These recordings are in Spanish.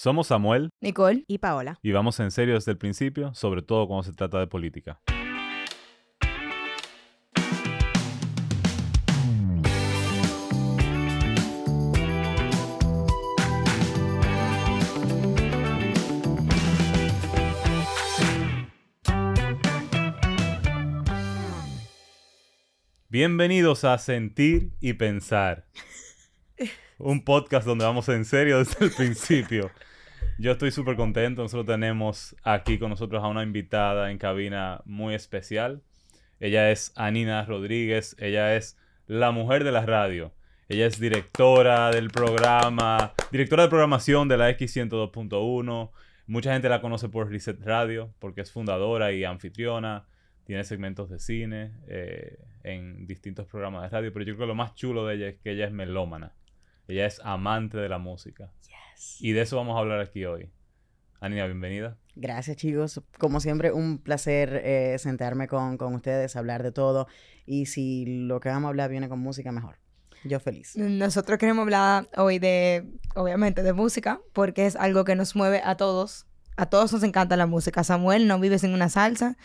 Somos Samuel Nicole. Y Paola. y vamos en serio desde el principio, sobre todo cuando se trata de política. Bienvenidos a Sentir y Pensar. Un podcast donde vamos en serio desde el principio. Yo estoy súper contento. Nosotros tenemos aquí con nosotros a una invitada en cabina muy especial. Ella es Anina Rodríguez. Ella es la mujer de la radio. Ella es directora del programa, directora de programación de la X102.1. Mucha gente la conoce por Reset Radio porque es fundadora y anfitriona. Tiene segmentos de cine eh, en distintos programas de radio. Pero yo creo que lo más chulo de ella es que ella es melómana. Ella es amante de la música. Y de eso vamos a hablar aquí hoy. Anina, bienvenida. Gracias, chicos. Como siempre, un placer eh, sentarme con, con ustedes, hablar de todo. Y si lo que vamos a hablar viene con música, mejor. Yo feliz. Nosotros queremos hablar hoy de, obviamente, de música, porque es algo que nos mueve a todos. A todos nos encanta la música. Samuel no vive sin una salsa.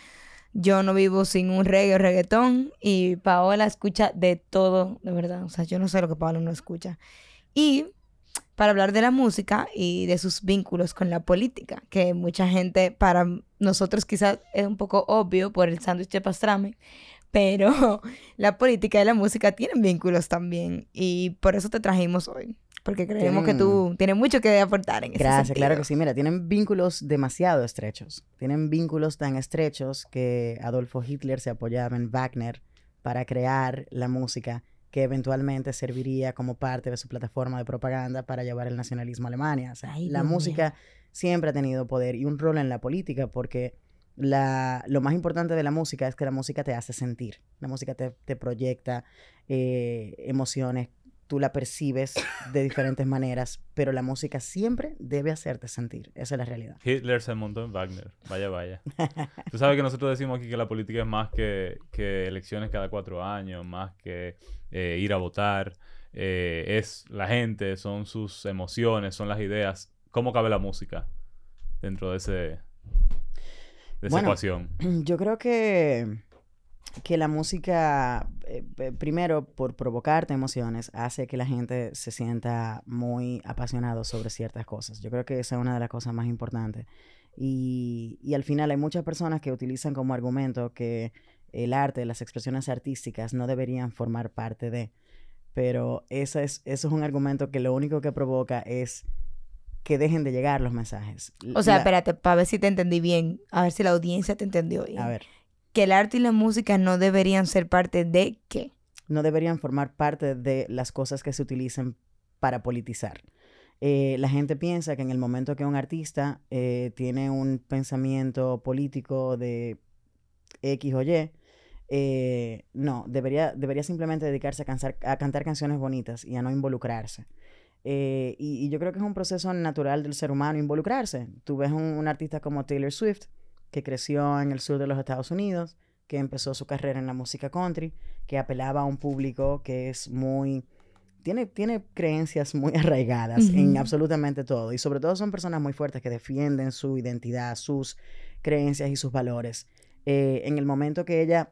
Yo no vivo sin un reggae o reggaetón. Y Paola escucha de todo, de verdad. O sea, yo no sé lo que Paola no escucha. Y para hablar de la música y de sus vínculos con la política, que mucha gente, para nosotros quizás es un poco obvio por el sándwich de pastrame, pero la política y la música tienen vínculos también y por eso te trajimos hoy, porque creemos que tú tienes mucho que aportar en ese Gracias, claro que sí. Mira, tienen vínculos demasiado estrechos. Tienen vínculos tan estrechos que Adolfo Hitler se apoyaba en Wagner para crear la música que eventualmente serviría como parte de su plataforma de propaganda para llevar el nacionalismo a Alemania. O sea, Ay, la música siempre ha tenido poder y un rol en la política porque la, lo más importante de la música es que la música te hace sentir. La música te, te proyecta eh, emociones, tú la percibes de diferentes maneras, pero la música siempre debe hacerte sentir. Esa es la realidad. Hitler se montó en Wagner. Vaya, vaya. Tú sabes que nosotros decimos aquí que la política es más que, que elecciones cada cuatro años, más que eh, ir a votar. Eh, es la gente, son sus emociones, son las ideas. ¿Cómo cabe la música dentro de, ese, de esa Bueno, ecuación? Yo creo que, que la música, eh, primero, por provocarte emociones, hace que la gente se sienta muy apasionado sobre ciertas cosas. Yo creo que esa es una de las cosas más importantes. Y, y al final hay muchas personas que utilizan como argumento que el arte, las expresiones artísticas no deberían formar parte de. Pero eso es, eso es un argumento que lo único que provoca es que dejen de llegar los mensajes. O sea, La- espérate, para ver si te entendí bien, a ver si la audiencia te entendió bien. A ver. Que el arte y la música no deberían ser parte de qué. no deberían formar parte de las cosas que se utilicen para politizar. Eh, la gente piensa que en el momento que un artista eh, tiene un pensamiento político de X o Y, eh, no, debería, debería simplemente dedicarse a, a cantar canciones bonitas y a no involucrarse. Y, yo creo que es un proceso natural del ser humano involucrarse. Tú ves un artista como Taylor Swift, que creció en el sur de los Estados Unidos, que empezó su carrera en la música country, que apelaba a un público que es muy... Tiene, tiene creencias muy arraigadas en absolutamente todo. Y sobre todo son personas muy fuertes que defienden su identidad, sus creencias y sus valores. Eh, en el momento que ella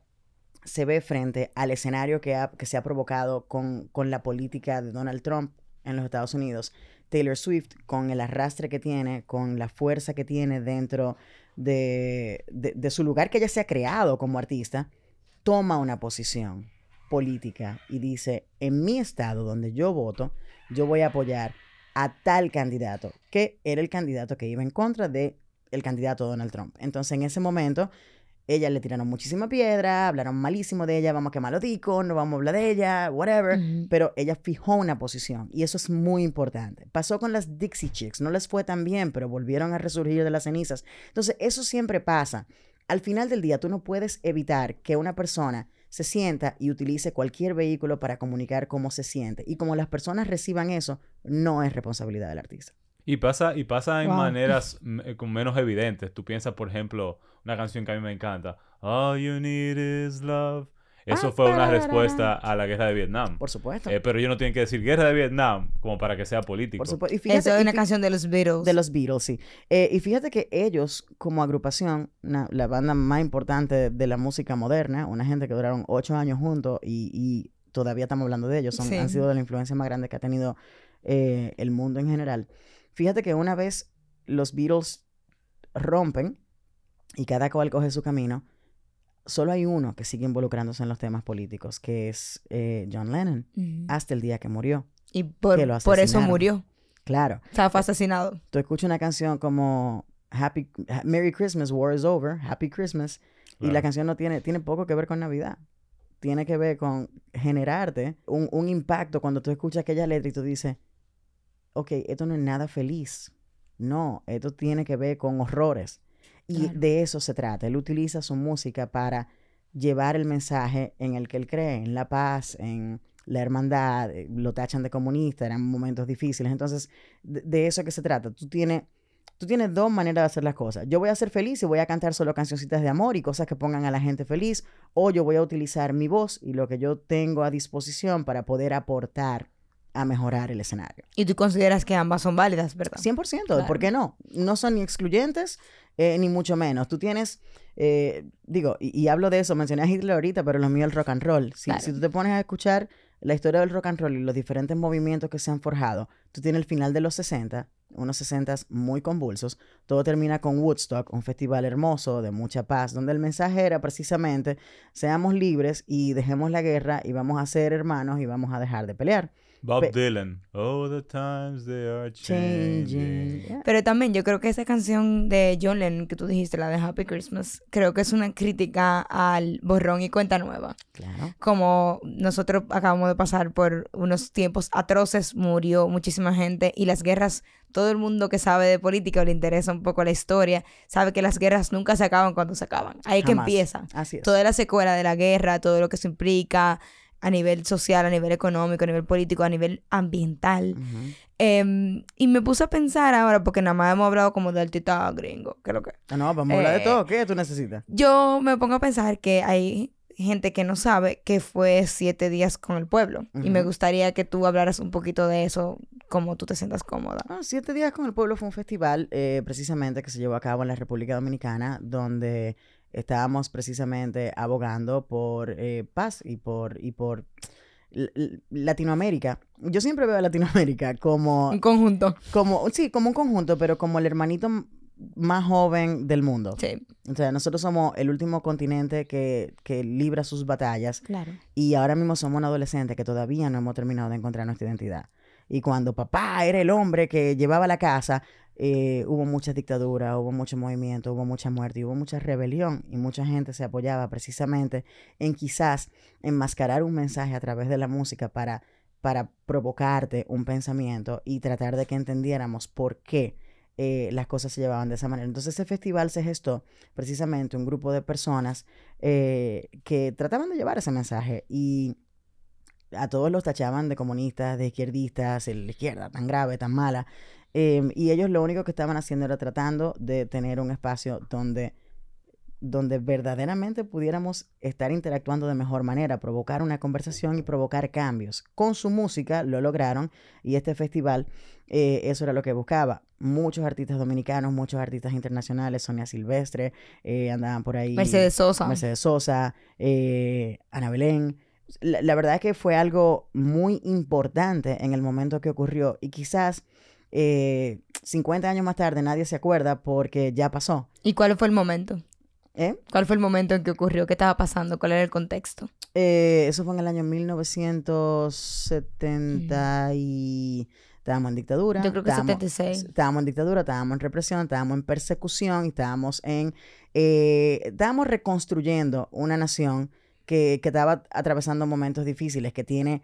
se ve frente al escenario que, ha- que se ha provocado con, con la política de Donald Trump en los Estados Unidos, Taylor Swift, con el arrastre que tiene, con la fuerza que tiene dentro de, de- su lugar que ella se ha creado como artista, toma una posición política y dice, en mi estado donde yo voto, yo voy a apoyar a tal candidato, que era el candidato que iba en contra de el candidato Donald Trump. Entonces, en ese momento, ella le tiraron muchísima piedra, hablaron malísimo de ella, vamos a quemar los no vamos a hablar de ella, whatever. Pero ella fijó una posición y eso es muy importante. Pasó con las Dixie Chicks, no les fue tan bien, pero volvieron a resurgir de las cenizas. Entonces, eso siempre pasa. Al final del día, tú no puedes evitar que una persona se sienta y utilice cualquier vehículo para comunicar cómo se siente. Y como las personas reciban eso, no es responsabilidad del artista. Y pasa, y pasa en Wow. maneras eh, con menos evidentes. Tú piensas, por ejemplo, una canción que a mí me encanta. All you need is love. Eso Ah, fue una respuesta a la guerra de Vietnam. Por supuesto. Eh, pero ellos no tienen que decir guerra de Vietnam como para que sea político. por supuesto. Y fíjate, Eso es una canción de los Beatles. De los Beatles, sí. Eh, y fíjate que ellos, como agrupación, la banda más importante de, de la música moderna, una gente que duraron ocho años juntos y, y todavía estamos hablando de ellos, son, Sí. han sido de la influencia más grande que ha tenido eh, el mundo en general. Fíjate que una vez los Beatles rompen y cada cual coge su camino, solo hay uno que sigue involucrándose en los temas políticos, que es eh, John Lennon, hasta el día que murió. Y por, que lo por eso murió. Claro. O sea, fue asesinado. tú escuchas una canción como Happy Ha- Merry Christmas, War is Over, Happy Christmas, y la canción no tiene, tiene poco que ver con Navidad. Tiene que ver con generarte un, un impacto cuando tú escuchas aquella letra y tú dices, ok, esto no es nada feliz. No, esto tiene que ver con horrores. Y Claro. de eso se trata. Él utiliza su música para llevar el mensaje en el que él cree, en la paz, en la hermandad, eh, lo tachan de comunista, eran momentos difíciles. Entonces, de, de eso que se trata. Tú tienes, tú tienes dos maneras de hacer las cosas. Yo voy a ser feliz y voy a cantar solo cancioncitas de amor y cosas que pongan a la gente feliz, o yo voy a utilizar mi voz y lo que yo tengo a disposición para poder aportar a mejorar el escenario. Y tú consideras que ambas son válidas, ¿verdad? 100%, Claro. ¿por qué no? No son ni excluyentes, eh, ni mucho menos. Tú tienes, eh, digo, y, y hablo de eso, mencioné a Hitler ahorita, pero lo mío es el rock and roll. Si, Claro. si tú te pones a escuchar la historia del rock and roll y los diferentes movimientos que se han forjado, tú tienes el final de los 60, unos 60 muy convulsos, todo termina con Woodstock, un festival hermoso de mucha paz, donde el mensaje era precisamente, seamos libres y dejemos la guerra y vamos a ser hermanos y vamos a dejar de pelear. Bob Pe- Dylan. Oh, the times they are Changing. changing. Yeah. Pero también yo creo que esa canción de John Lennon que tú dijiste, la de Happy Christmas, creo que es una crítica al borrón y cuenta nueva. Claro. Como nosotros acabamos de pasar por unos tiempos atroces, murió muchísima gente y las guerras, todo el mundo que sabe de política o le interesa un poco la historia, sabe que las guerras nunca se acaban cuando se acaban. Ahí que empieza. Así es. Toda la secuela de la guerra, todo lo que eso implica a nivel social, a nivel económico, a nivel político, a nivel ambiental. Em, y me puse a pensar ahora, porque nada más hemos hablado como del tita gringo, que lo que... Ah, no, vamos a hablar de Eh, todo. ¿Qué tú necesitas? Yo me pongo a pensar que hay gente que no sabe que fue siete días con el pueblo. Y me gustaría que tú hablaras un poquito de eso, como tú te sientas cómoda. Ah, Siete días con el pueblo fue un festival eh, precisamente que se llevó a cabo en la República Dominicana, donde estábamos precisamente abogando por eh, paz y por, y por Latinoamérica. Yo siempre veo a Latinoamérica como, Un conjunto. como, sí, como un conjunto, pero como el hermanito más joven del mundo. Sí, O sea, nosotros somos el último continente que, que libra sus batallas claro. Y ahora mismo somos un adolescente que todavía no hemos terminado de encontrar nuestra identidad. Y cuando papá era el hombre que llevaba la casa, eh, hubo mucha dictadura, hubo mucho movimiento, hubo mucha muerte, hubo mucha rebelión. Y mucha gente se apoyaba precisamente en quizás enmascarar un mensaje a través de la música para, para provocarte un pensamiento y tratar de que entendiéramos por qué eh, las cosas se llevaban de esa manera. Entonces ese festival se gestó precisamente un grupo de personas eh, que trataban de llevar ese mensaje y a todos los tachaban de comunistas, de izquierdistas, la izquierda tan grave, tan mala. Em, y ellos lo único que estaban haciendo era tratando de tener un espacio donde, donde verdaderamente pudiéramos estar interactuando de mejor manera, provocar una conversación y provocar cambios. Con su música lo lograron y este festival eh, eso era lo que buscaba. Muchos artistas dominicanos, muchos artistas internacionales, Sonia Silvestre, eh, andaban por ahí. Mercedes Sosa. Mercedes Sosa, eh, Ana Belén. La, la verdad es que fue algo muy importante en el momento que ocurrió y quizás eh, 50 años más tarde nadie se acuerda porque ya pasó. ¿Y cuál fue el momento? ¿eh? ¿Cuál fue el momento en que ocurrió? ¿Qué estaba pasando? ¿Cuál era el contexto? Eh, eso fue en el año 1970 y estábamos en dictadura. Yo creo que estábamos- 76. Estábamos en dictadura, estábamos en represión, estábamos en persecución y estábamos en... eh, estábamos reconstruyendo una nación que, que estaba atravesando momentos difíciles, que tiene...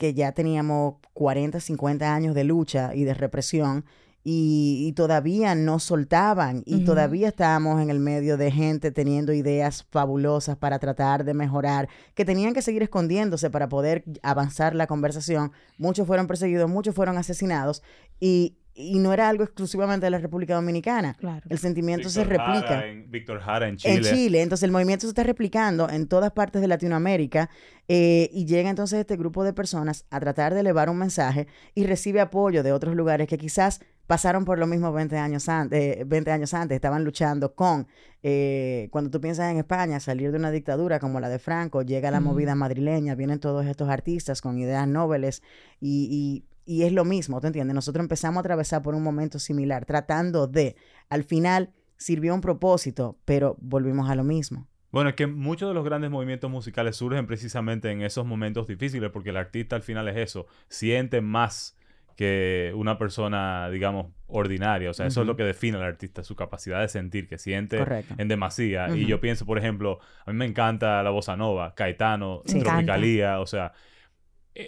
que ya teníamos 40, 50 años de lucha y de represión y, y todavía no soltaban y todavía estábamos en el medio de gente teniendo ideas fabulosas para tratar de mejorar, que tenían que seguir escondiéndose para poder avanzar la conversación. Muchos fueron perseguidos, muchos fueron asesinados y y no era algo exclusivamente de la República Dominicana. Claro. El sentimiento se replica. Jara en- Víctor Jara en Chile. En Chile, entonces el movimiento se está replicando en todas partes de Latinoamérica eh, y llega entonces este grupo de personas a tratar de elevar un mensaje y recibe apoyo de otros lugares que quizás pasaron por lo mismo 20 años, antes, 20 años antes, estaban luchando con, eh, cuando tú piensas en España, salir de una dictadura como la de Franco, llega la movida madrileña, vienen todos estos artistas con ideas nobles y, y, y es lo mismo, ¿te entiendes? Nosotros empezamos a atravesar por un momento similar, tratando de, al final, sirvió un propósito, pero volvimos a lo mismo. Bueno, es que muchos de los grandes movimientos musicales surgen precisamente en esos momentos difíciles porque el artista al final es eso, siente más que una persona, digamos, ordinaria. O sea, eso es lo que define al artista, su capacidad de sentir, que siente Correcto. en demasía. Y yo pienso, por ejemplo, a mí me encanta la bossa nova, Caetano. Tropicalía, o sea,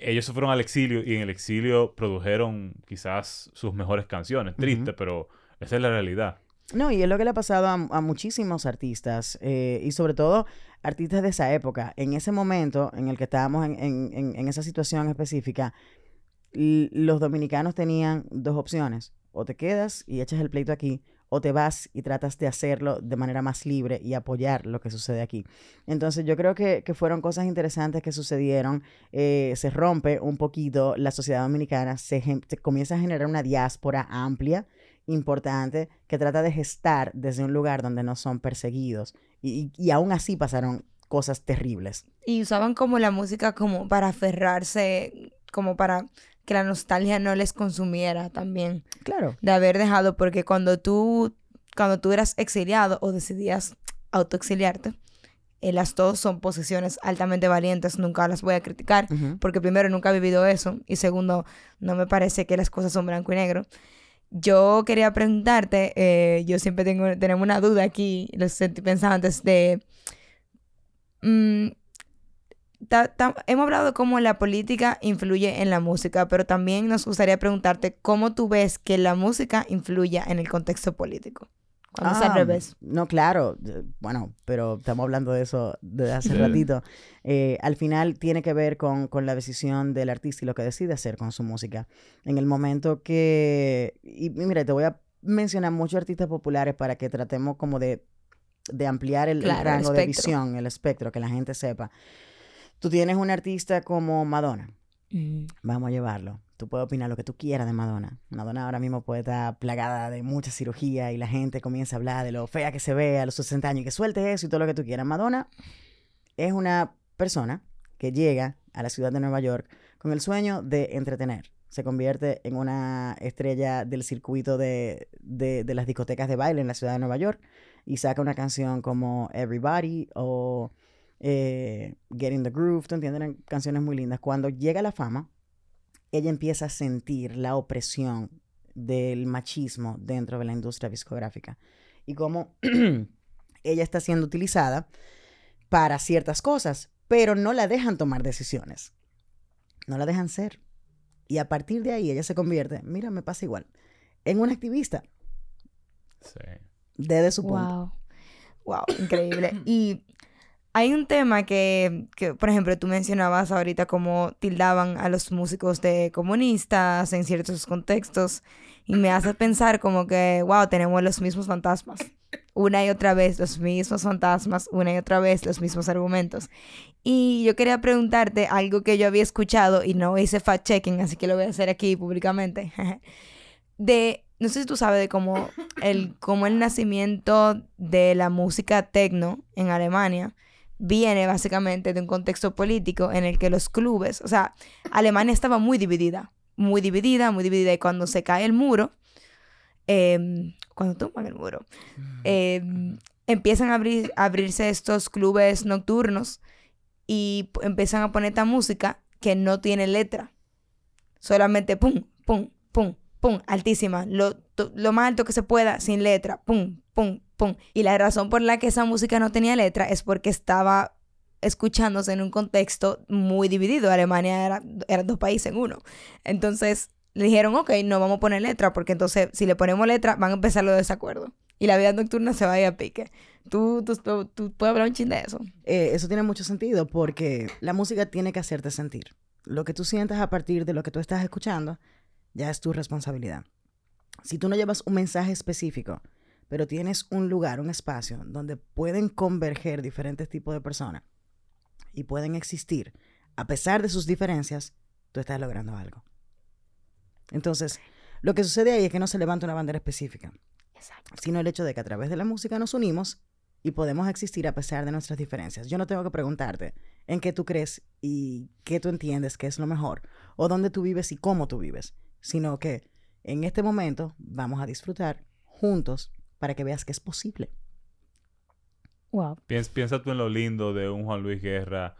ellos se fueron al exilio y en el exilio produjeron quizás sus mejores canciones. Triste, pero esa es la realidad. No, y es lo que le ha pasado a, a muchísimos artistas, eh, y sobre todo artistas de esa época. En ese momento en el que estábamos en, en- en- esa situación específica, los dominicanos tenían dos opciones. O te quedas y echas el pleito aquí, o te vas y tratas de hacerlo de manera más libre y apoyar lo que sucede aquí. Entonces yo creo que, que fueron cosas interesantes que sucedieron. eh, se rompe un poquito la sociedad dominicana, se, comienza a generar una diáspora amplia importante que trata de gestar desde un lugar donde no son perseguidos. Y, y- y aún así pasaron cosas terribles. Y usaban como la música como para aferrarse, como para que la nostalgia no les consumiera también. Claro. De haber dejado, porque cuando tú, cuando tú eras exiliado o decidías autoexiliarte, eh, las dos son posiciones altamente valientes, nunca las voy a criticar, porque primero nunca he vivido eso y segundo, no me parece que las cosas son blanco y negro. Yo quería preguntarte, eh, yo siempre tengo, tenemos una duda aquí, los sentí pensantes, de... mm, ta- ta- hemos hablado de cómo la política influye en la música, pero también nos gustaría preguntarte cómo tú ves que la música influya en el contexto político. Cuando es al Ah, revés. No, claro. Bueno, pero estamos hablando de eso desde hace ratito. Eh, al final tiene que ver con, con la decisión del artista y lo que decide hacer con su música. En el momento que... Y, y mira, te voy a mencionar muchos artistas populares para que tratemos como de, de ampliar el, el Claro, el rango de visión, el espectro, que la gente sepa. Tú tienes un artista como Madonna. Mm, Vamos a llevarlo. Tú puedes opinar lo que tú quieras de Madonna. Madonna ahora mismo puede estar plagada de mucha cirugía y la gente comienza a hablar de lo fea que se ve a los 60 años y que suelte eso y todo lo que tú quieras. Madonna es una persona que llega a la ciudad de Nueva York con el sueño de entretener. Se convierte en una estrella del circuito de, de- de las discotecas de baile en la ciudad de Nueva York y saca una canción como Everybody o eh, Get in the Groove, ¿tú entiendes? Eran canciones muy lindas. Cuando llega la fama, ella empieza a sentir la opresión del machismo dentro de la industria discográfica y cómo ella está siendo utilizada para ciertas cosas, pero no la dejan tomar decisiones. No la dejan ser. Y a partir de ahí ella se convierte, mira, me pasa igual, en una activista Sí. desde su punto. Wow. Wow, increíble. Y hay un tema que, por ejemplo, tú mencionabas ahorita como tildaban a los músicos de comunistas en ciertos contextos y me hace pensar como que, wow, tenemos los mismos fantasmas. Una y otra vez los mismos fantasmas, una y otra vez los mismos argumentos. Y yo quería preguntarte algo que yo había escuchado y no hice fact-checking, así que lo voy a hacer aquí públicamente. de, no sé si tú sabes de cómo el, cómo el nacimiento de la música techno en Alemania viene básicamente de un contexto político en el que los clubes, o sea, Alemania estaba muy dividida, muy dividida, muy dividida, y cuando se cae el muro, em, cuando tumban el muro, em, empiezan a, abrir, a abrirse estos clubes nocturnos y empiezan a poner esta música que no tiene letra. Solamente pum, pum, pum, pum, altísima. Lo, lo más alto que se pueda, sin letra. Pum, pum, Y la razón por la que esa música no tenía letra es porque estaba escuchándose en un contexto muy dividido. Alemania era, eran dos países en uno. Entonces le dijeron, ok, no vamos a poner letra, porque entonces si le ponemos letra van a empezar los desacuerdos. Y la vida nocturna se va a ir a pique. ¿Tú, tú, tú, tú puedes hablar un chin de eso? Eh, eso tiene mucho sentido porque la música tiene que hacerte sentir. Lo que tú sientas a partir de lo que tú estás escuchando ya es tu responsabilidad. si tú no llevas un mensaje específico, pero tienes un lugar, un espacio donde pueden converger diferentes tipos de personas y pueden existir, a pesar de sus diferencias, tú estás logrando algo. Entonces, lo que sucede ahí es que no se levanta una bandera específica, sino el hecho de que a través de la música nos unimos y podemos existir a pesar de nuestras diferencias. Yo no tengo que preguntarte en qué tú crees y qué tú entiendes que es lo mejor, o dónde tú vives y cómo tú vives, sino que en este momento vamos a disfrutar juntos para que veas que es posible. Wow. Piensa, piensa tú en lo lindo de un Juan Luis Guerra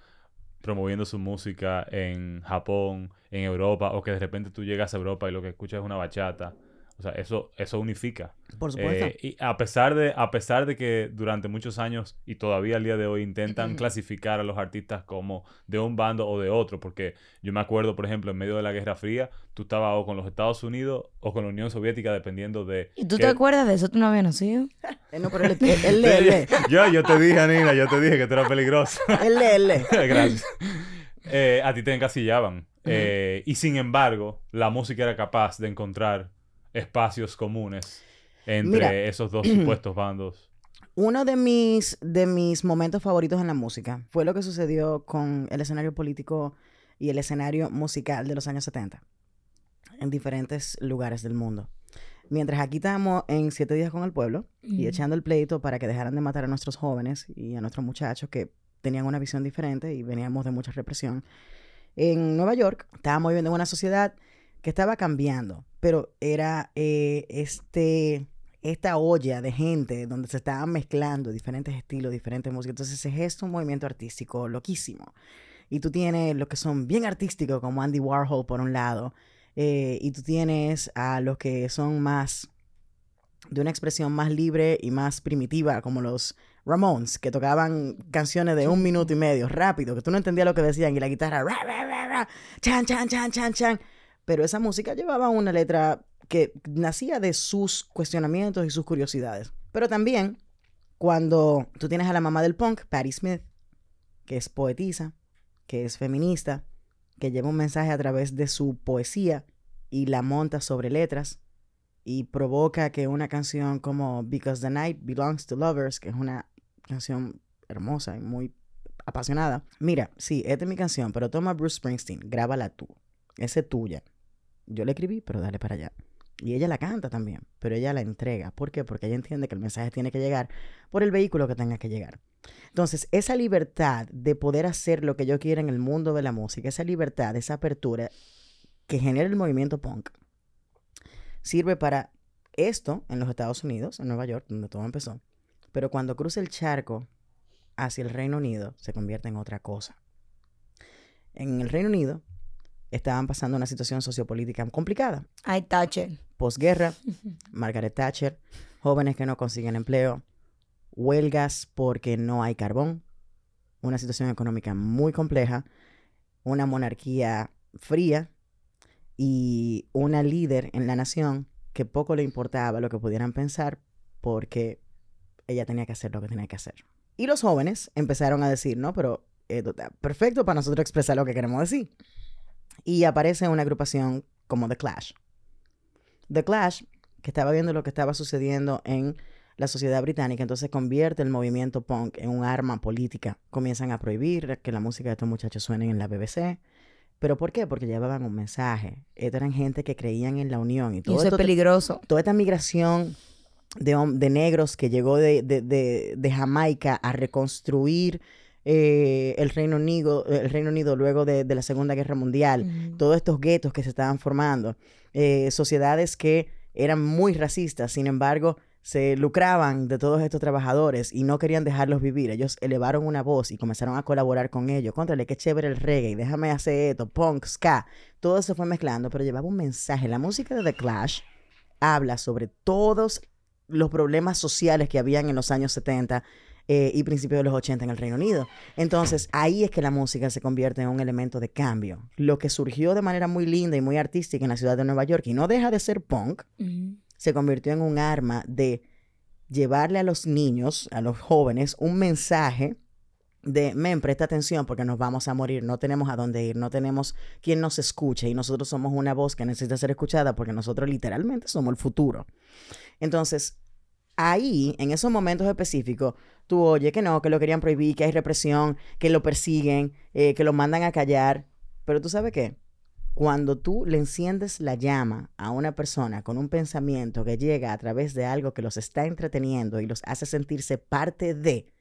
promoviendo su música en Japón, en Europa, o que de repente tú llegas a Europa y lo que escuchas es una bachata. O sea, eso, eso unifica. Por supuesto. Eh, y a pesar, de, a pesar de que durante muchos años y todavía al día de hoy intentan clasificar a los artistas como de un bando o de otro, porque yo me acuerdo, por ejemplo, en medio de la Guerra Fría, tú estabas o con los Estados Unidos o con la Unión Soviética, dependiendo de... ¿Y tú qué- te acuerdas de eso? ¿Tú no habías nacido? No, pero él, yo, yo te dije, Nina, yo te dije que tú eras peligroso. Él lee, él. Gracias. Eh, a ti te encasillaban. Eh, y sin embargo, la música era capaz de encontrar espacios comunes entre Mira. esos dos supuestos bandos. Uno de mis, de mis momentos favoritos en la música fue lo que sucedió con el escenario político y el escenario musical de los años 70 en diferentes lugares del mundo. Mientras aquí estábamos en Siete Días con el Pueblo y echando el pleito para que dejaran de matar a nuestros jóvenes y a nuestros muchachos que tenían una visión diferente y veníamos de mucha represión. En Nueva York estábamos viviendo en una sociedad que estaba cambiando, pero era eh, este, esta olla de gente donde se estaban mezclando diferentes estilos, diferentes músicas. Entonces es un movimiento artístico loquísimo. Y tú tienes los que son bien artísticos, como Andy Warhol por un lado, eh, y tú tienes a los que son más de una expresión más libre y más primitiva, como los Ramones, que tocaban canciones de un minuto y medio, rápido, que tú no entendías lo que decían, y la guitarra, ra, ra, ra, ra, chan, chan, chan, chan, chan. Pero esa música llevaba una letra que nacía de sus cuestionamientos y sus curiosidades. Pero también, cuando tú tienes a la mamá del punk, Patti Smith, que es poetisa, que es feminista, que lleva un mensaje a través de su poesía y la monta sobre letras y provoca que una canción como Because the Night Belongs to Lovers, que es una canción hermosa y muy apasionada. Mira, sí, esta es mi canción, pero toma Bruce Springsteen, grábala tú. Esa es tuya. Yo la escribí, pero dale para allá. Y ella la canta también, pero ella la entrega. ¿Por qué? Porque ella entiende que el mensaje tiene que llegar por el vehículo que tenga que llegar. Entonces, esa libertad de poder hacer lo que yo quiera en el mundo de la música, esa libertad, esa apertura que genera el movimiento punk, sirve para esto en los Estados Unidos, en Nueva York, donde todo empezó. Pero cuando cruza el charco hacia el Reino Unido, se convierte en otra cosa. En el Reino Unido estaban pasando una situación sociopolítica complicada. Ay, Thatcher. Posguerra, Margaret Thatcher, jóvenes que no consiguen empleo, huelgas porque no hay carbón, una situación económica muy compleja, una monarquía fría y una líder en la nación que poco le importaba lo que pudieran pensar porque ella tenía que hacer lo que tenía que hacer. Y los jóvenes empezaron a decir, no, pero está perfecto para nosotros expresar lo que queremos decir. Y aparece una agrupación como The Clash. The Clash, que estaba viendo lo que estaba sucediendo en la sociedad británica, entonces convierte el movimiento punk en un arma política. Comienzan a prohibir que la música de estos muchachos suene en la BBC. ¿Pero por qué? Porque llevaban un mensaje. Estos eran gente que creían en la unión. Y Y todo eso es peligroso. toda esta migración de, de negros que llegó de- de- de Jamaica a reconstruir eh, el, Reino Unido, el Reino Unido luego de, de la Segunda Guerra Mundial, todos estos guetos que se estaban formando, eh, sociedades que eran muy racistas, sin embargo, se lucraban de todos estos trabajadores y no querían dejarlos vivir. Ellos elevaron una voz y comenzaron a colaborar con ellos. Contrale, qué chévere el reggae, déjame hacer esto, punk, ska. Todo se fue mezclando, pero llevaba un mensaje. La música de The Clash habla sobre todos los problemas sociales que habían en los años 70 eh, y principios de los 80 en el Reino Unido. Entonces, ahí es que la música se convierte en un elemento de cambio. Lo que surgió de manera muy linda y muy artística en la ciudad de Nueva York y no deja de ser punk, se convirtió en un arma de llevarle a los niños, a los jóvenes, un mensaje de, men, presta atención porque nos vamos a morir, no tenemos a dónde ir, no tenemos quien nos escuche y nosotros somos una voz que necesita ser escuchada porque nosotros literalmente somos el futuro. Entonces, ahí, en esos momentos específicos, tú oyes que no, que lo querían prohibir, que hay represión, que lo persiguen, eh, que lo mandan a callar, pero tú sabes qué, cuando tú le enciendes la llama a una persona con un pensamiento que llega a través de algo que los está entreteniendo y los hace sentirse parte de,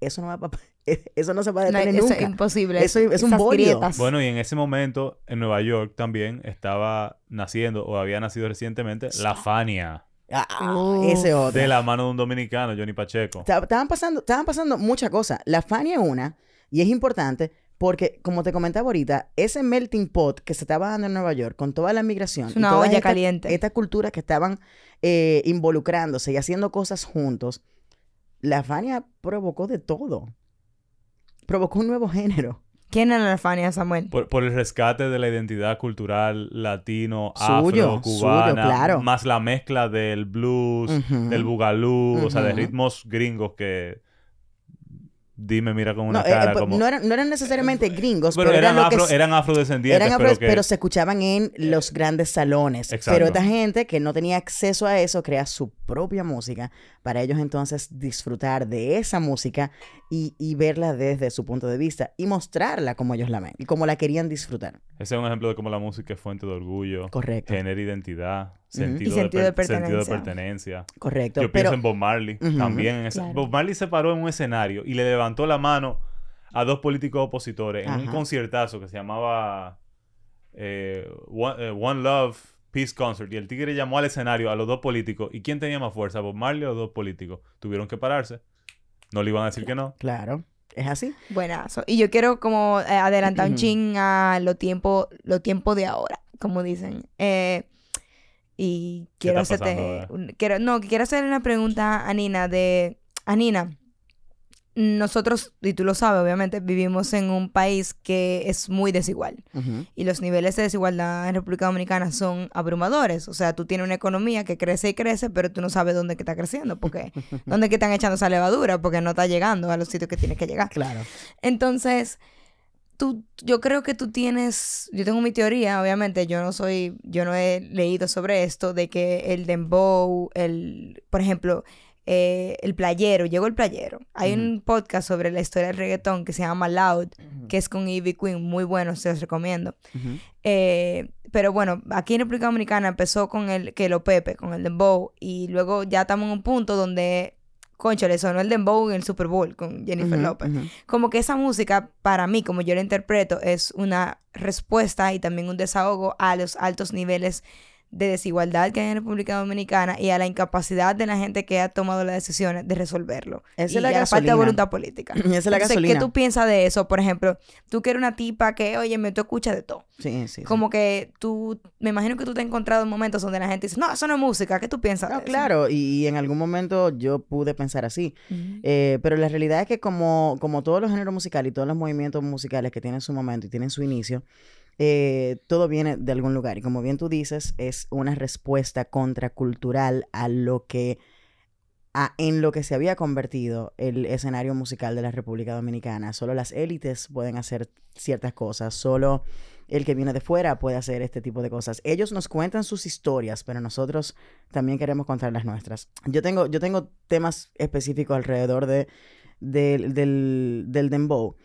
eso no va a eso no se va a detener no, eso nunca. es imposible. Eso es un Esas grietas. Bueno, y en ese momento, en Nueva York también estaba naciendo, o había nacido recientemente, la Fania. Ah, Uf. ese otro. De la mano de un dominicano, Johnny Pacheco. Ta- Estaban pasando, estaban pasando muchas cosas. La Fania es una, y es importante porque, como te comentaba ahorita, ese melting pot que se estaba dando en Nueva York con toda la migración. Es y una olla esta- caliente. Estas culturas que estaban eh, involucrándose y haciendo cosas juntos, la Fania provocó de todo. Provocó un nuevo género. ¿Quién era la Fania, Samuel? Por, por el rescate de la identidad cultural latino, Suyo, afro, cubana, suyo, claro. más la mezcla del blues, del bugalú, o sea, de ritmos gringos que dime, mira con una No, eh, cara eh, pues, como... no, eran, no eran necesariamente gringos, pero pero, eran, que afro, s- eran afrodescendientes, eran pero que... se escuchaban en los grandes salones. exacto. Pero esta gente que no tenía acceso a eso crea su propia música para ellos entonces disfrutar de esa música y, y verla desde su punto de vista y mostrarla como ellos la ven y como la querían disfrutar. Ese es un ejemplo de cómo la música es fuente de orgullo, Correcto. genera identidad. Sentido, Y sentido de per- sentido de pertenencia. Correcto. Yo pero pienso en Bob Marley también. en Claro. Bob Marley se paró en un escenario y le levantó la mano a dos políticos opositores en un conciertazo que se llamaba eh, One, eh, One Love Peace Concert. Y el tigre llamó al escenario a los dos políticos. ¿Y quién tenía más fuerza, Bob Marley o los dos políticos? Tuvieron que pararse. No le iban a decir que no. claro, es así. Buenazo. Y yo quiero como eh, adelantar un Ujú. chin a lo tiempo, lo tiempo de ahora, como dicen. Eh, y ¿Qué quiero está hacerte un- quiero, no, quiero hacerle una pregunta a Nina de a Nina. Nosotros, y tú lo sabes, obviamente, vivimos en un país que es muy desigual. Y los niveles de desigualdad en República Dominicana son abrumadores. O sea, tú tienes una economía que crece y crece, pero tú no sabes dónde que está creciendo. Porque, ¿Dónde que están echando esa levadura? Porque no está llegando a los sitios que tiene que llegar. Claro. Entonces, tú, yo creo que tú tienes, yo tengo mi teoría, obviamente, yo no soy, yo no he leído sobre esto, de que el dembow, el, por ejemplo, eh, el playero, llegó el playero. Hay un podcast sobre la historia del reggaetón que se llama Loud, que es con Ivy Queen, muy bueno, se los recomiendo. Eh, pero bueno, aquí en República Dominicana empezó con el que lo Pepe, con el Dembow, y luego ya estamos en un punto donde, concho, le sonó el Dembow en el Super Bowl con Jennifer ujú. Como que esa música, para mí, como yo la interpreto, es una respuesta y también un desahogo a los altos niveles de desigualdad que hay en República Dominicana y a la incapacidad de la gente que ha tomado las decisiones de resolverlo. Esa y es la a la falta de gasolina. voluntad política. Esa es la Entonces, gasolina. ¿qué tú piensas de eso? Por ejemplo, tú que eres una tipa que, oye, me tú escuchas de todo. Sí, sí, sí. Como que tú, me imagino que tú te has encontrado en momentos donde la gente dice, no, eso no es música, ¿qué tú piensas? No, de eso?" claro, y, y en algún momento yo pude pensar así. Eh, pero la realidad es que como, como todos los géneros musicales y todos los movimientos musicales que tienen su momento y tienen su inicio, eh, todo viene de algún lugar. Y como bien tú dices, es una respuesta contracultural a lo que a- en lo que se había convertido el escenario musical de la República Dominicana. Solo las élites pueden hacer ciertas cosas, solo el que viene de fuera puede hacer este tipo de cosas. Ellos nos cuentan sus historias, pero nosotros también queremos contar las nuestras. Yo tengo, yo tengo temas específicos alrededor de, del, del, del dembow,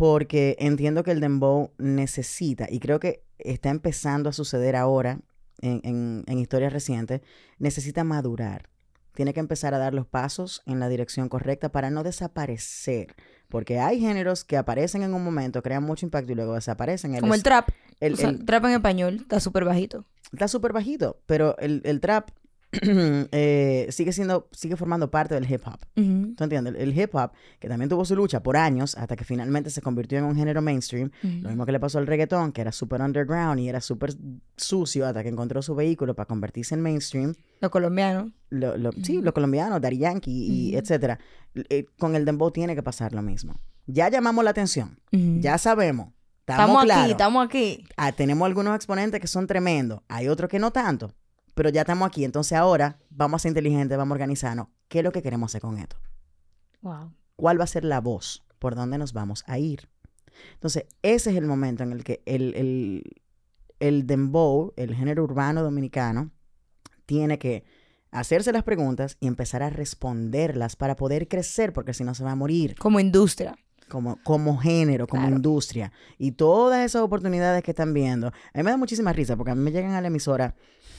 porque entiendo que el dembow necesita, y creo que está empezando a suceder ahora en, en, en historias recientes, necesita madurar. Tiene que empezar a dar los pasos en la dirección correcta para no desaparecer. Porque hay géneros que aparecen en un momento, crean mucho impacto y luego desaparecen. Como el trap. el- o sea, el- trap en español está súper bajito. está súper bajito, pero el, el trap eh, sigue siendo, sigue formando parte del hip hop. ¿Tú entiendes? El, el hip hop, que también tuvo su lucha por años, hasta que finalmente se convirtió en un género mainstream. Lo mismo que le pasó al reggaetón, que era súper underground y era súper sucio hasta que encontró su vehículo para convertirse en mainstream. Los colombianos. Lo- lo- Sí, los colombianos, Daddy Yankee y etcétera. Eh, con el dembow tiene que pasar lo mismo. Ya llamamos la atención, ya sabemos. Estamos, Estamos aquí, estamos aquí. Ah, tenemos algunos exponentes que son tremendos, hay otros que no tanto, pero ya estamos aquí. Entonces ahora vamos a ser inteligentes, vamos a organizarnos. ¿Qué es lo que queremos hacer con esto? Wow. ¿Cuál va a ser la voz por dónde nos vamos a ir. Entonces, ese es el momento en el que el, el, el dembow, el género urbano dominicano, tiene que hacerse las preguntas y empezar a responderlas para poder crecer, porque si no se va a morir Como industria. como, como género, como Claro. industria. Y todas esas oportunidades que están viendo. A mí me da muchísima risa porque a mí me llegan a la emisora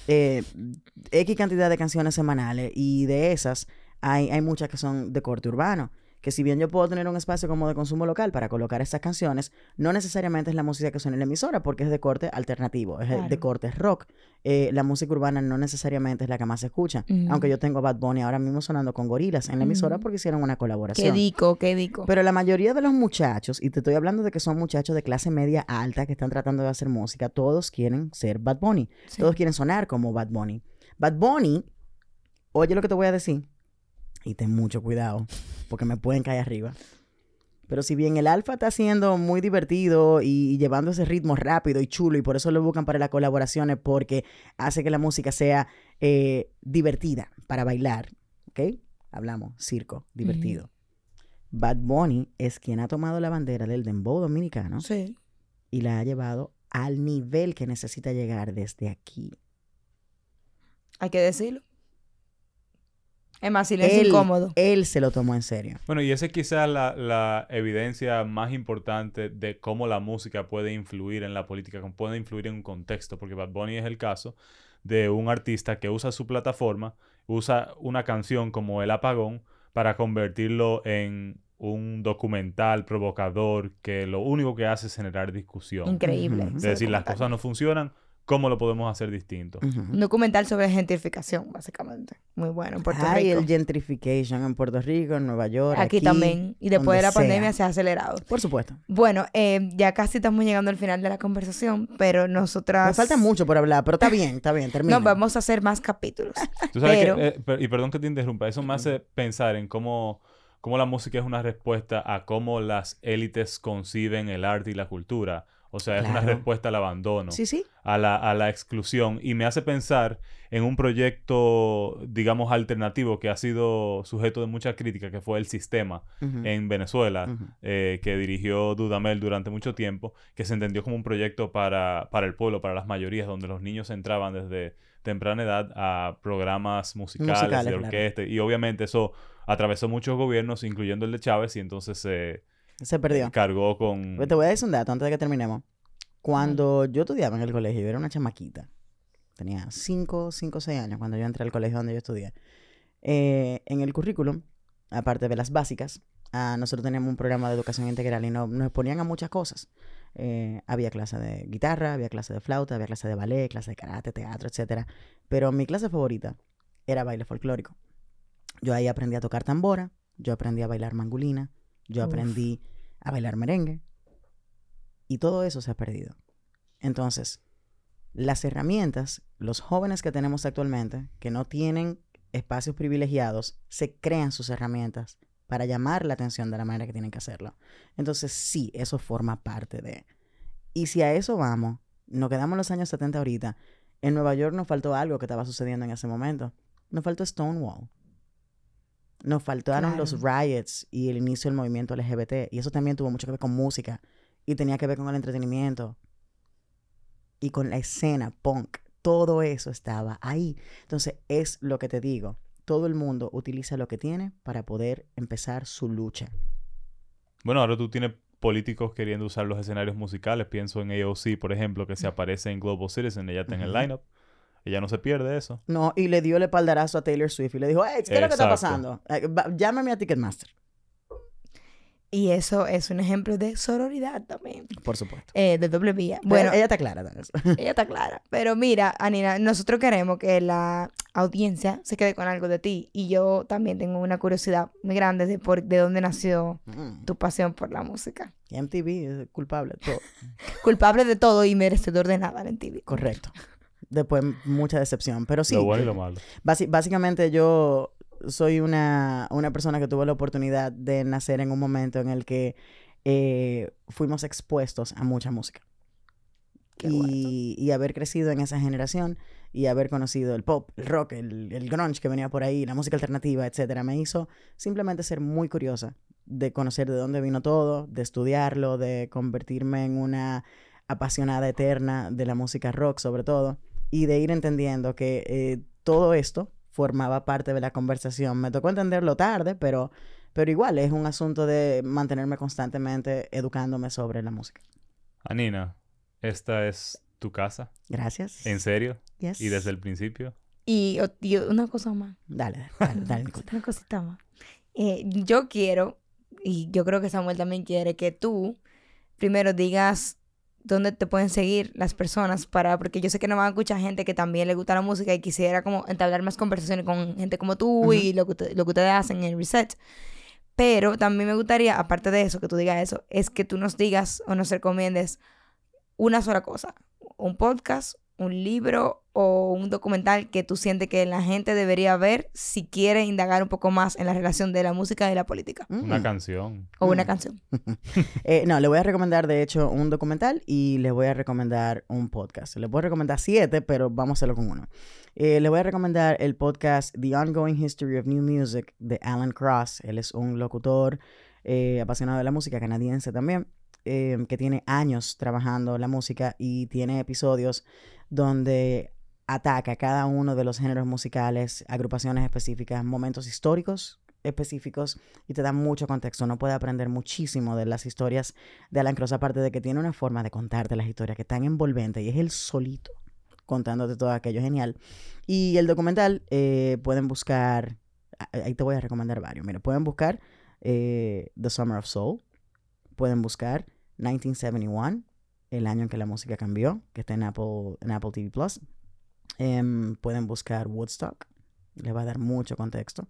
eh, X cantidad de canciones semanales y de esas hay, hay muchas que son de corte urbano. Que si bien yo puedo tener un espacio como de consumo local para colocar estas canciones, no necesariamente es la música que suena en la emisora porque es de corte alternativo, es de corte rock. Eh, la música urbana no necesariamente es la que más se escucha. Ujú. Aunque yo tengo Bad Bunny ahora mismo sonando con gorilas en la emisora Ujú. porque hicieron una colaboración. Qué dico, qué dico. Pero la mayoría de los muchachos, y te estoy hablando de que son muchachos de clase media alta que están tratando de hacer música, todos quieren ser Bad Bunny. Sí. Todos quieren sonar como Bad Bunny. Bad Bunny, oye lo que te voy a decir, y ten mucho cuidado, porque me pueden caer arriba. Pero si bien el alfa está siendo muy divertido y, y llevando ese ritmo rápido y chulo, y por eso lo buscan para las colaboraciones, porque hace que la música sea eh, divertida para bailar, ¿ok? Hablamos, circo, divertido. Bad Bunny es quien ha tomado la bandera del dembow dominicano Sí. y la ha llevado al nivel que necesita llegar desde aquí. Hay que decirlo. Es más, silencio Él, incómodo. él se lo tomó en serio. Bueno, y esa es quizás la, la evidencia más importante de cómo la música puede influir en la política, cómo puede influir en un contexto, porque Bad Bunny es el caso de un artista que usa su plataforma, usa una canción como El Apagón para convertirlo en un documental provocador que lo único que hace es generar discusión. Increíble. Es decir, las cosas no funcionan, ¿cómo lo podemos hacer distinto? Ujú. Un documental sobre gentrificación, básicamente. Muy bueno en Puerto Hay Rico. el gentrification en Puerto Rico, en Nueva York. Aquí, Aquí, también. Y después de la pandemia sea. se ha acelerado. Por supuesto. Bueno, eh, ya casi estamos llegando al final de la conversación, pero nosotras... Me falta mucho por hablar, pero está bien, está bien, termina. No, vamos a hacer más capítulos. Tú sabes Pero- que, eh, per- y perdón que te interrumpa, eso me hace pensar en cómo, cómo la música es una respuesta a cómo las élites conciben el arte y la cultura. O sea, es una respuesta al abandono, Sí, sí. a, la, a la exclusión. Y me hace pensar en un proyecto, digamos, alternativo que ha sido sujeto de mucha crítica, que fue el sistema en Venezuela, eh, que dirigió Dudamel durante mucho tiempo, que se entendió como un proyecto para, para el pueblo, para las mayorías, donde los niños entraban desde temprana edad a programas musicales, Musicales, de claro. orquesta, y obviamente eso atravesó muchos gobiernos, incluyendo el de Chávez, y entonces se Se perdió. cargó con... Pues te voy a decir un dato antes de que terminemos. Cuando yo estudiaba en el colegio, yo era una chamaquita. Tenía 5, 5, 6 años cuando yo entré al colegio donde yo estudié. Eh, en el currículum, aparte de las básicas, ah, nosotros teníamos un programa de educación integral y no- nos ponían a muchas cosas. Eh, había clase de guitarra, había clase de flauta, había clase de ballet, clase de karate, teatro, etc. Pero mi clase favorita era baile folclórico. Yo ahí aprendí a tocar tambora, yo aprendí a bailar mangulina, yo Uf. aprendí a bailar merengue. Y todo eso se ha perdido. Entonces, las herramientas, los jóvenes que tenemos actualmente, que no tienen espacios privilegiados, se crean sus herramientas para llamar la atención de la manera que tienen que hacerlo. Entonces, sí, eso forma parte de... Y si a eso vamos, nos quedamos en los años 70 ahorita, en Nueva York nos faltó algo que estaba sucediendo en ese momento. Nos faltó Stonewall. Nos faltaron los riots y el inicio del movimiento LGBT. Y eso también tuvo mucho que ver con música. Y tenía que ver con el entretenimiento. Y con la escena punk. Todo eso estaba ahí. Entonces, es lo que te digo. Todo el mundo utiliza lo que tiene para poder empezar su lucha. Bueno, ahora tú tienes políticos queriendo usar los escenarios musicales. Pienso en AOC, por ejemplo, que se aparece en Global Citizen. Ella está en el lineup. Ella no se pierde eso. No, y le dio el espaldarazo a Taylor Swift y le dijo, hey, ¿qué es lo que está pasando? Llámame a Ticketmaster. Y eso es un ejemplo de sororidad también. Por supuesto. eh, de doble vía. Bueno, ella está clara de ella está clara. Pero mira, Anina, nosotros queremos que la audiencia se quede con algo de ti. Y yo también tengo una curiosidad muy grande de, por, de dónde nació Mm, tu pasión por la música. MTV es culpable. Todo. Culpable de todo y merecedor de nada en TV. Correcto. Después mucha decepción. Pero sí, Lo bueno y lo malo. básicamente yo soy una, una persona que tuvo la oportunidad de nacer en un momento en el que eh, fuimos expuestos a mucha música. Qué y, y haber crecido en esa generación y haber conocido el pop, el rock, el, el grunge que venía por ahí, la música alternativa, etcétera, me hizo simplemente ser muy curiosa de conocer de dónde vino todo, de estudiarlo, de convertirme en una apasionada eterna de la música rock sobre todo, y de ir entendiendo que eh, todo esto formaba parte de la conversación. Me tocó entenderlo tarde, pero, pero igual es un asunto de mantenerme constantemente educándome sobre la música. Anina, esta es tu casa. Gracias. ¿En serio? Yes. ¿Y desde el principio? Y, una cosa más. Dale, dale, dale. Una cosita más. Eh, yo quiero, y yo creo que Samuel también quiere, que tú primero digas dónde te pueden seguir las personas para, porque yo sé que no van a escuchar gente que también le gusta la música y quisiera como entablar más conversaciones con gente como tú y lo que, lo que ustedes hacen en el reset. Pero también me gustaría, aparte de eso, que tú digas eso, es que tú nos digas o nos recomiendes una sola cosa. Un podcast, un libro o un documental que tú sientes que la gente debería ver si quiere indagar un poco más en la relación de la música y la política. Una Mm. canción. O una Mm. canción. Eh, no, le voy a recomendar, de hecho, un documental y le voy a recomendar un podcast. Le puedo recomendar siete, pero vamos a hacerlo con uno. Eh, le voy a recomendar el podcast The Ongoing History of New Music de Alan Cross. Él es un locutor eh, apasionado de la música, canadiense también, eh, que tiene años trabajando la música y tiene episodios donde ataca cada uno de los géneros musicales, agrupaciones específicas, momentos históricos específicos y te da mucho contexto. Uno puede aprender muchísimo de las historias de Alan Cross, aparte de que tiene una forma de contarte las historias que es tan envolvente y es él solito contándote todo aquello genial. Y el documental eh, pueden buscar, ahí te voy a recomendar varios. Mira, pueden buscar eh, The Summer of Soul, pueden buscar 1971, el año en que la música cambió, que está en Apple, en Apple TV Plus. Em, pueden buscar Woodstock, le va a dar mucho contexto.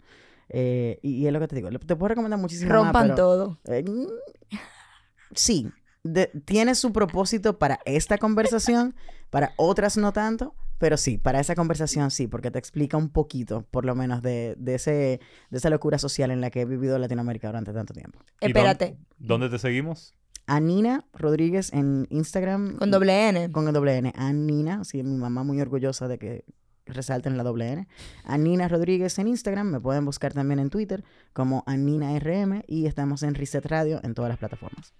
Eh, y, y es lo que te digo, te puedo recomendar muchísimo más, Rompan pero- todo. eh, sí, de- tiene su propósito para esta conversación, para otras no tanto, pero sí, para esa conversación sí, porque te explica un poquito, por lo menos, de, de, ese, de esa locura social en la que he vivido Latinoamérica durante tanto tiempo. ¿Y Espérate, ¿Dónde te seguimos? Anina Rodríguez en Instagram. con doble N. Con el doble N. Anina, sí, mi mamá muy orgullosa de que resalten la doble N. Anina Rodríguez en Instagram. Me pueden buscar también en Twitter como Anina RM y estamos en Reset Radio en todas las plataformas.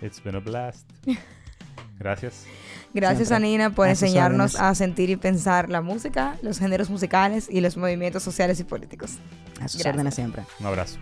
It's been a blast. Gracias. Gracias, Siempre. Anina, por A enseñarnos a sentir y pensar la música, los géneros musicales y los movimientos sociales y políticos. A sus Gracias. órdenes siempre. Un abrazo.